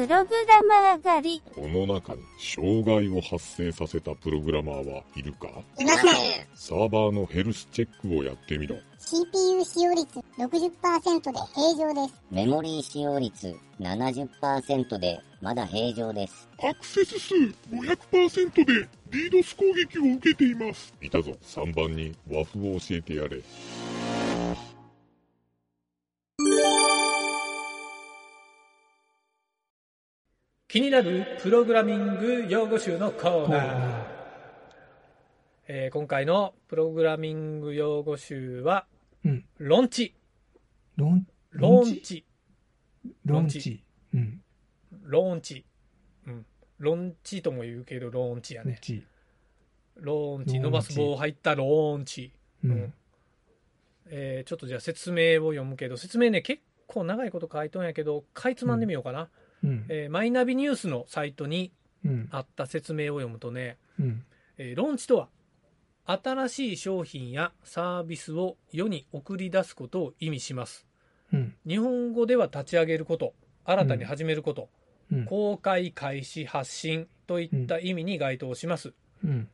プログラマー狩り。この中に障害を発生させたプログラマーはいるか？いません。サーバーのヘルスチェックをやってみろ。CPU 使用率60%で平常です。メモリー使用率70%でまだ平常です。アクセス数500%で DDoS 攻撃を受けています。いたぞ、3番に和風を教えてやれ。気になるプログラミング用語集のコーナー、えー今回のプログラミング用語集はうん。ロンチ。ロン、ロンチ。ロンチ。うん。ロンチ。うん。ロンチとも言うけどロンチやね。ロンチ。ローンチ。ローンチ。伸ばす棒入ったローンチ、うん。うん。えーちょっとじゃあ説明を読むけど説明ね結構長いこと書いとんやけどかいつまんでみようかな、うん。えーマイナビニュースのサイトにうん。あった説明を読むとね、うん。えーローンチとは新しい商品やサービスを世に送り出すことを意味しますうん。日本語では立ち上げること新たに始めること、うん。公開開始発信といった意味に該当します、うん。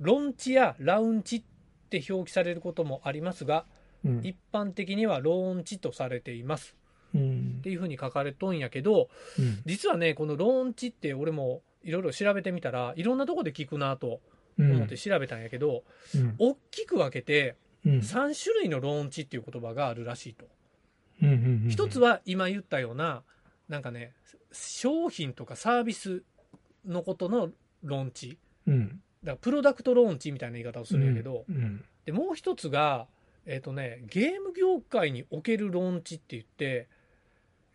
ロンチやラウンチって表記されることもありますがうん。一般的にはローンチとされていますうんっていうふうに書かれとんやけどうん。実はねこのローンチって俺もいろいろ調べてみたらいろんなとこで聞くなとうん。思って調べたんやけど、うん。大きく分けてうん。3種類のローンチっていう言葉があるらしいと。うん。うん。一つは今言ったようななんかね商品とかサービスのことのローンチうん。だからプロダクトローンチみたいな言い方をするんやけど、うん。でもう一つがえっ、とねゲーム業界におけるローンチって言って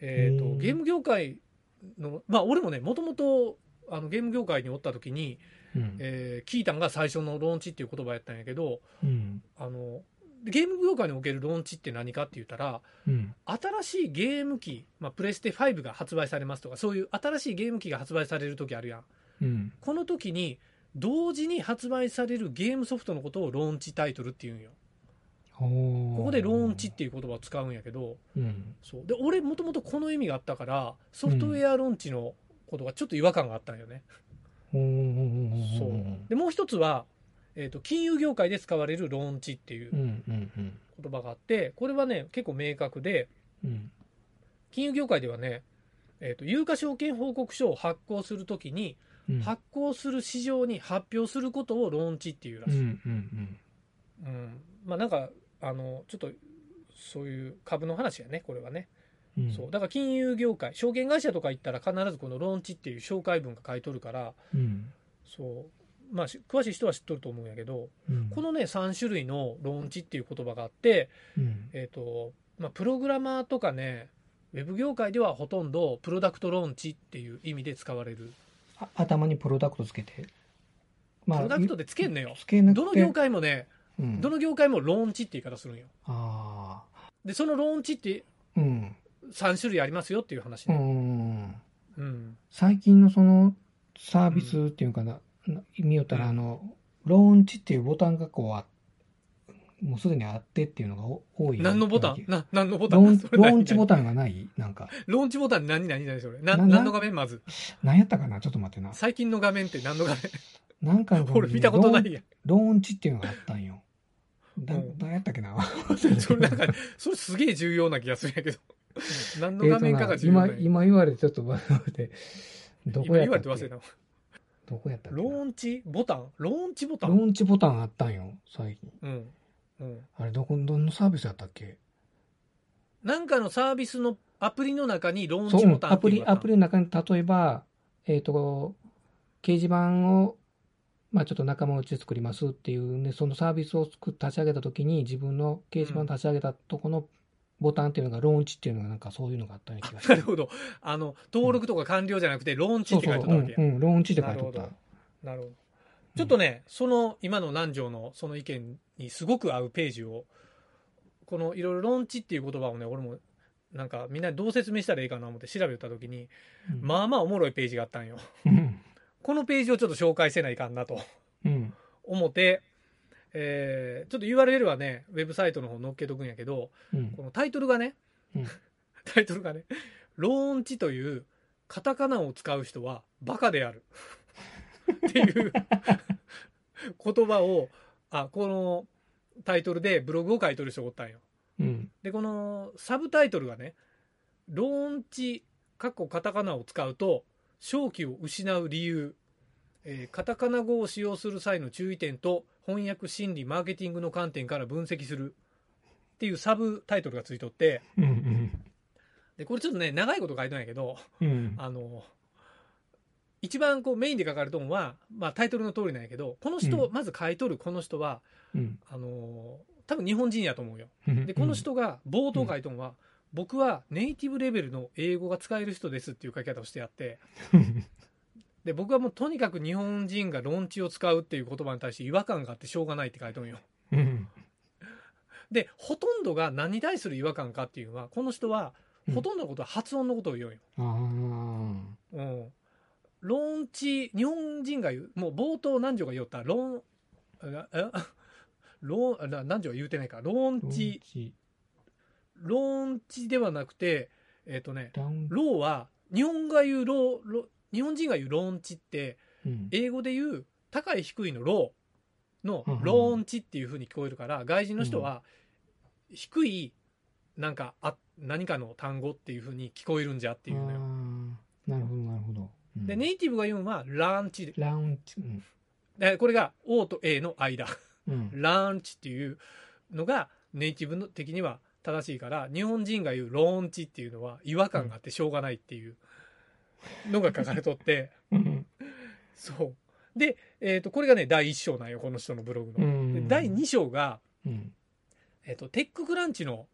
えっ、とうんゲーム業界のまあ俺もねもともとあのゲーム業界におった時に、うん。えー聞いたんが最初のローンチっていう言葉やったんやけどうん。あのゲーム業界におけるローンチって何かって言ったらうん。新しいゲーム機、まあ、プレステ5が発売されますとかそういう新しいゲーム機が発売される時あるやんうん。この時に同時に発売されるゲームソフトのことをローンチタイトルっていうんよここでローンチっていう言葉を使うんやけどうん。そうで俺もともとこの意味があったからソフトウェアローンチのことがちょっと違和感があったんよね、おーそうでもう一つは、えー、と金融業界で使われるローンチっていううん。うん。うん。言葉があってこれはね結構明確でうん。金融業界ではね、えー、と有価証券報告書を発行するときに、うん。発行する市場に発表することをローンチっていうらうん。しい、うん。うんまあなんかあのちょっとそういう株の話やねこれはね、うん。そうだから金融業界証券会社とか行ったら必ずこのローンチっていう紹介文が書いとるからうん。そうまあし詳しい人は知っとると思うんやけどうん。このね3種類のローンチっていう言葉があってうん。えっ、とまあプログラマーとかねウェブ業界ではほとんどプロダクトローンチっていう意味で使われるあ頭にプロダクトつけて。まプロダクトでつけんのよどの業界もねうん。どの業界もローンチって言い方するんよあでそのローンチってあ。うん。3種類ありますよっていう話うねん。うん最近のそのサービスっていうかな、な見よったら、うんあの、ローンチっていうボタンがこうあ、もうすでにあってっていうのがお多い。何のボタン？な何のボタン？ローンチボタタンがない？なんか。ンローンチボタン何何何それな何の画面まず？何やったかな？ちょっと待ってな。最近の画面って何の画面？なんかの 俺見たことないやんローンチっていうのがあったんよ。だうん。何やったっけな？それなんかそれすげえ重要な気がするんやけど。何の画面かが重要な今、今言われてちょっと忘れて、どこやったっけ？われて忘れたわ。どこやったっけな？ローンチボタン？ローンチボタロンーンチボタンあったんよ、最近。うん。うん。あれ、どこ、どのサービスやったっけ？なんかのサービスのアプリの中にローンチボタンアプリ、アプリの中に、例えば、えっ、と、掲示板を、まあちょっと仲間内で作りますっていうね、そのサービスを作っ立ち上げたときに、自分の掲示板を立ち上げたとこのボタンっていうのが、ローンチっていうのが、なんかそういうのがあったような気がする。なるほどあの登録とか完了じゃなくてローンチって書いてあったわけやうん、うん、ローンチって書いてあったなるほ。どちょっとね、その今の南條のその意見にすごく合うページをこのいろいろローンチっていう言葉をね俺もなんかみんなにどう説明したらいいかな思って調べた時に、うんまあまあおもろいページがあったんようん。このページをちょっと紹介せないかんなとうん。思って、えーちょっと URL はね、ウェブサイトの方載っけとくんやけど、うんこのタイトルがね、うん タイトルがね、ローンチというカタカナを使う人はバカである。っていう言葉を、あ、このタイトルでブログを書いとる人がおったんよ。うん。で、このサブタイトルがね、ローンチ、かっこカタカナを使うと、正気を失う理由、えーカタカナ語を使用する際の注意点と翻訳心理マーケティングの観点から分析するっていうサブタイトルがついとってうん。うん。でこれちょっとね長いこと書いてないけどうん。あの一番こうメインで書かれたのは、まあ、タイトルの通りなんやけどこの人、うまず書いとるこの人はうん。あの多分日本人やと思うようん。でこの人が冒頭書いとんは、僕はネイティブレベルの英語が使える人ですっていう書き方をしてあってうん。で僕はもうとにかく日本人が論知を使うっていう言葉に対して違和感があってしょうがないって書いとんよ。うん。でほとんどが何に対する違和感かっていうのはこの人はうん。ほとんどのことは発音のことを言うんよ、あうん、論知日本人が言うもう冒頭何女が言おった？論論何女は言うてないか。論あ。知チ。論知ではなくてえっ、とね。ローは日本が言うローロ日本人が言うローンチってうん。英語で言う高い低いのローのローンチっていう風に聞こえるから外人の人は低いなんかあ何かの単語っていう風に聞こえるんじゃっていうのよ。なるほど、なるほど。うんでネイティブが言うのはランチでラウンチ。うん。でこれが O と A の間うん。ランチっていうのがネイティブの的には正しいから日本人が言うローンチっていうのは違和感があってしょうがないっていうのが書かれとって。うん。そう。で、えっ、と、これがね、第1章なんよ、この人のブログうの。第2章が、うん。えっ、と、テッククランチの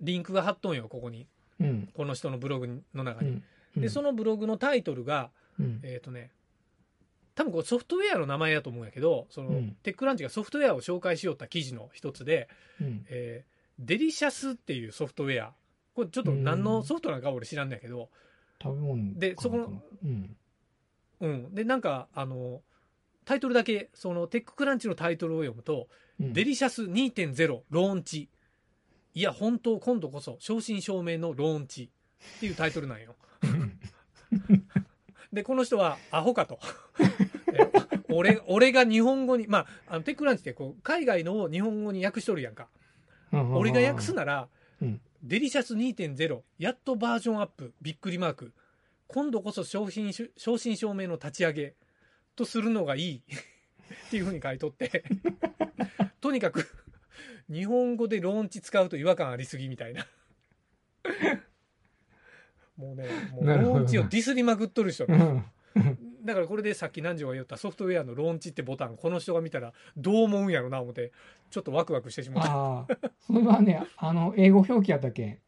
リンクが貼っとんよ、ここに。うん。この人のブログの中に。うん。で、そのブログのタイトルが、うん。えっ、とね、多分これソフトウェアの名前だと思うんやけど、その、うん TechCrunch がソフトウェアを紹介しよった記事の一つで、うん。えー Delicious っていうソフトウェア。これちょっと何のソフトなのか俺知らんだけど、食べ物でそこのうん。うん。で、なんか、あの、タイトルだけ、その TechCrunch のタイトルを読むと、うん Delicious 2.0ローンチ。いや、本当、今度こそ、正真正銘のローンチ。っていうタイトルなんよ。で、この人は、アホかと。え俺、俺が日本語に、まあ、あのテッククランチってこう、海外のを日本語に訳しとるやんか。俺が訳すなら、うんデリシャス2.0、やっとバージョンアップ、びっくりマーク。今度こそ商品し、正真正銘の立ち上げとするのがいい。っていうふうに書いとって。とにかく、日本語でローンチ使うと違和感ありすぎみたいな。もうね、もうローンチをディスりまくっとる人う。ん。だからこれでさっき南條が言ったソフトウェアのローンチってボタン、この人が見たらどう思うんやろな思って、ちょっとワクワクしてしまった。ああ。それはね、あの、英語表記やったっけ？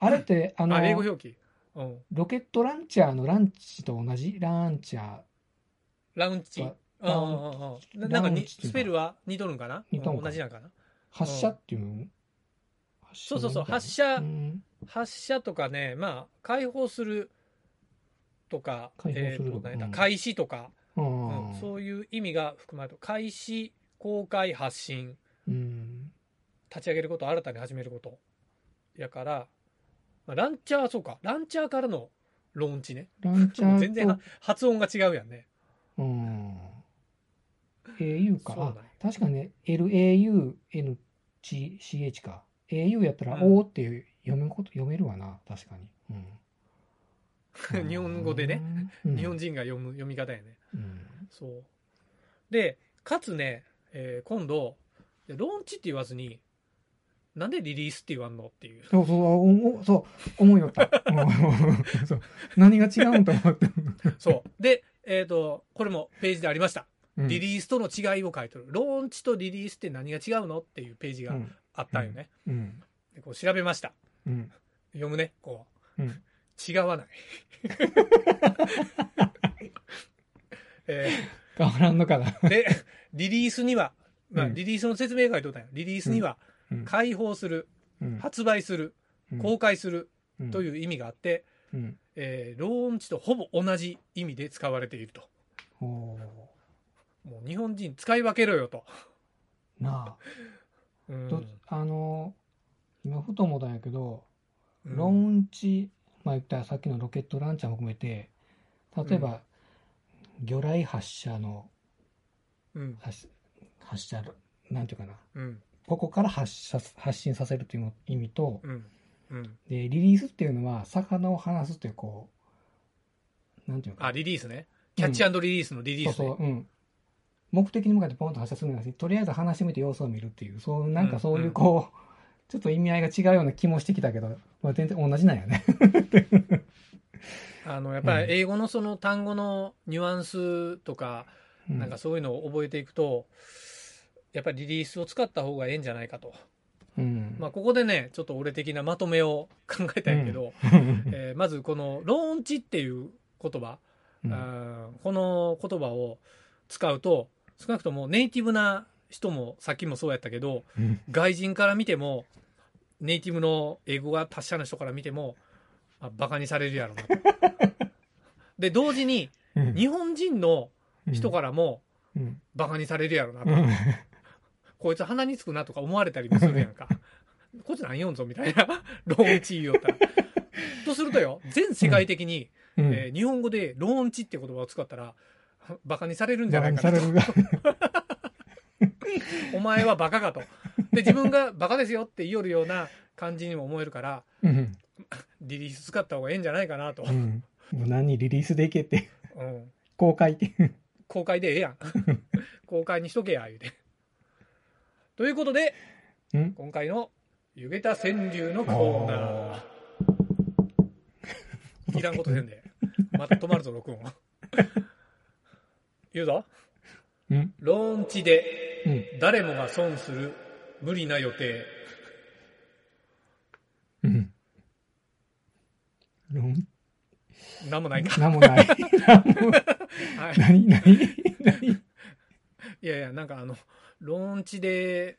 あれって、あのあ、、英語表記。うん。ロケットランチャーのランチと同じ？ランチャー。ラウンチ？ななんかにスペルは？似とるんかな？同じなんかな？発射っていうの？そうそうそう。発射発射とかね、まあ、解放するとか、解放するえーとん開始とか、ううんん。そういう意味が含まれると、開始、公開、発信、うん。立ち上げること、新たに始めること。やから、まあ、ランチャー、そうか、ランチャーからのローンチね。ランチャーと 全然は発音が違うやんね。うん。au か。あそうなんや確かね、LAUNCH か。au やったらうん O って読むこと、読めるわな、確かに。うん。日本語でね、うん、日本人が読む読み方やね。うん。そう。で、かつね、えー今度、でローンチって言わずに、なんでリリースって言わんのっていう。そうそう、そう、思いよった。う んそう何が違うんと思って。そう。で、えっ、と、これもページでありました。うんリリースとの違いを書いてる。ローンチとリリースって何が違うのっていうページがうんあったんよね。うん。でこう調べました。うん。読むね、こう。うん。違わない。え変わらんのかな？ーで、リリースには、まあ、うんリリースの説明書いておったんよ。リリースには、うん開放する、うん発売する、うん公開するとういう意味があって、ん。えーローンチとほぼ同じ意味で使われていると。もう日本人使い分けろよと。なあ。うんどあの、今ふと思ったんやけど、うんローンチ、まあ言ったらさっきのロケットランチャーも含めて、例えば、魚雷発射のうん。発発射、なんていうかな、うん。ここから発射発信させるというの意味と、うん。うん。で、リリースっていうのは、魚を離すっていう、こう、なんていうのかあ、リリースね。キャッチリリースのリリースね。そうそう、うん。目的に向かってポンと発射するのがとりあえず話してみて様子を見るっていう、そう、なんかそういうこう、ちょっと意味合いが違うような気もしてきたけど、まあ、全然同じなんよね。あの、やっぱり英語のその単語のニュアンスとか、うんなんかそういうのを覚えていくと、やっぱりリリースを使った方がええんじゃないかと。うん。まあ、ここでね、ちょっと俺的なまとめを考えたんやけど、えーまずこのローンチっていう言葉、うんこの言葉を使うと、少なくともネイティブな人もさっきもそうやったけど、うん外人から見ても、ネイティブの英語が達者な人から見ても、あバカにされるやろなと。で、同時に、うん日本人の人からもうんバカにされるやろなと。うん こいつ鼻につくなとか思われたりもするやんか。こいつ何読んぞみたいな、ローンチ言おったら。とするとよ、全世界的に、うんえー日本語でローンチって言葉を使ったら、バカにされるんじゃバないかなと。お前はバカかと。で、自分がバカですよって言いよるような感じにも思えるから、うん。リリース使った方がええんじゃないかなと。うん。無難にリリースでいけって、うん。公開って。公開でええやん。公開にしとけや、言うて。ということで、うん今回の湯げた川柳のコーナー。いらんことせんで。また止まるぞ、録音。言うぞ。うん。ローンチでうん。誰もが損する無理な予定。うん。ロンなんもないか。なんもない。なんもはい。何何何？いやいや、なんかあの、ローンチで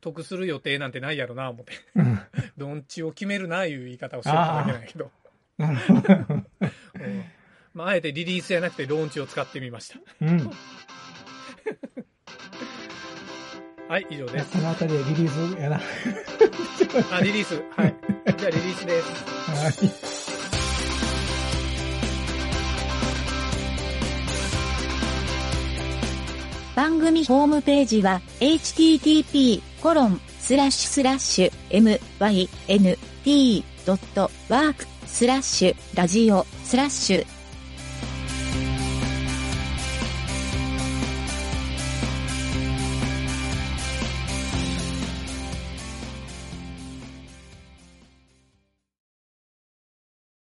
得する予定なんてないやろな、思って。うんローンチを決めるな、いう言い方をしてただけなんやけど。なるほど。うんまあ、あえてリリースじゃなくてローンチを使ってみました。うん。はい、以上です。この辺りでリリースやな。はあ、リリース。はい。じゃあリリースです。い。番組ホームページは http:// mynt.work スラッシュラジオスラッシュ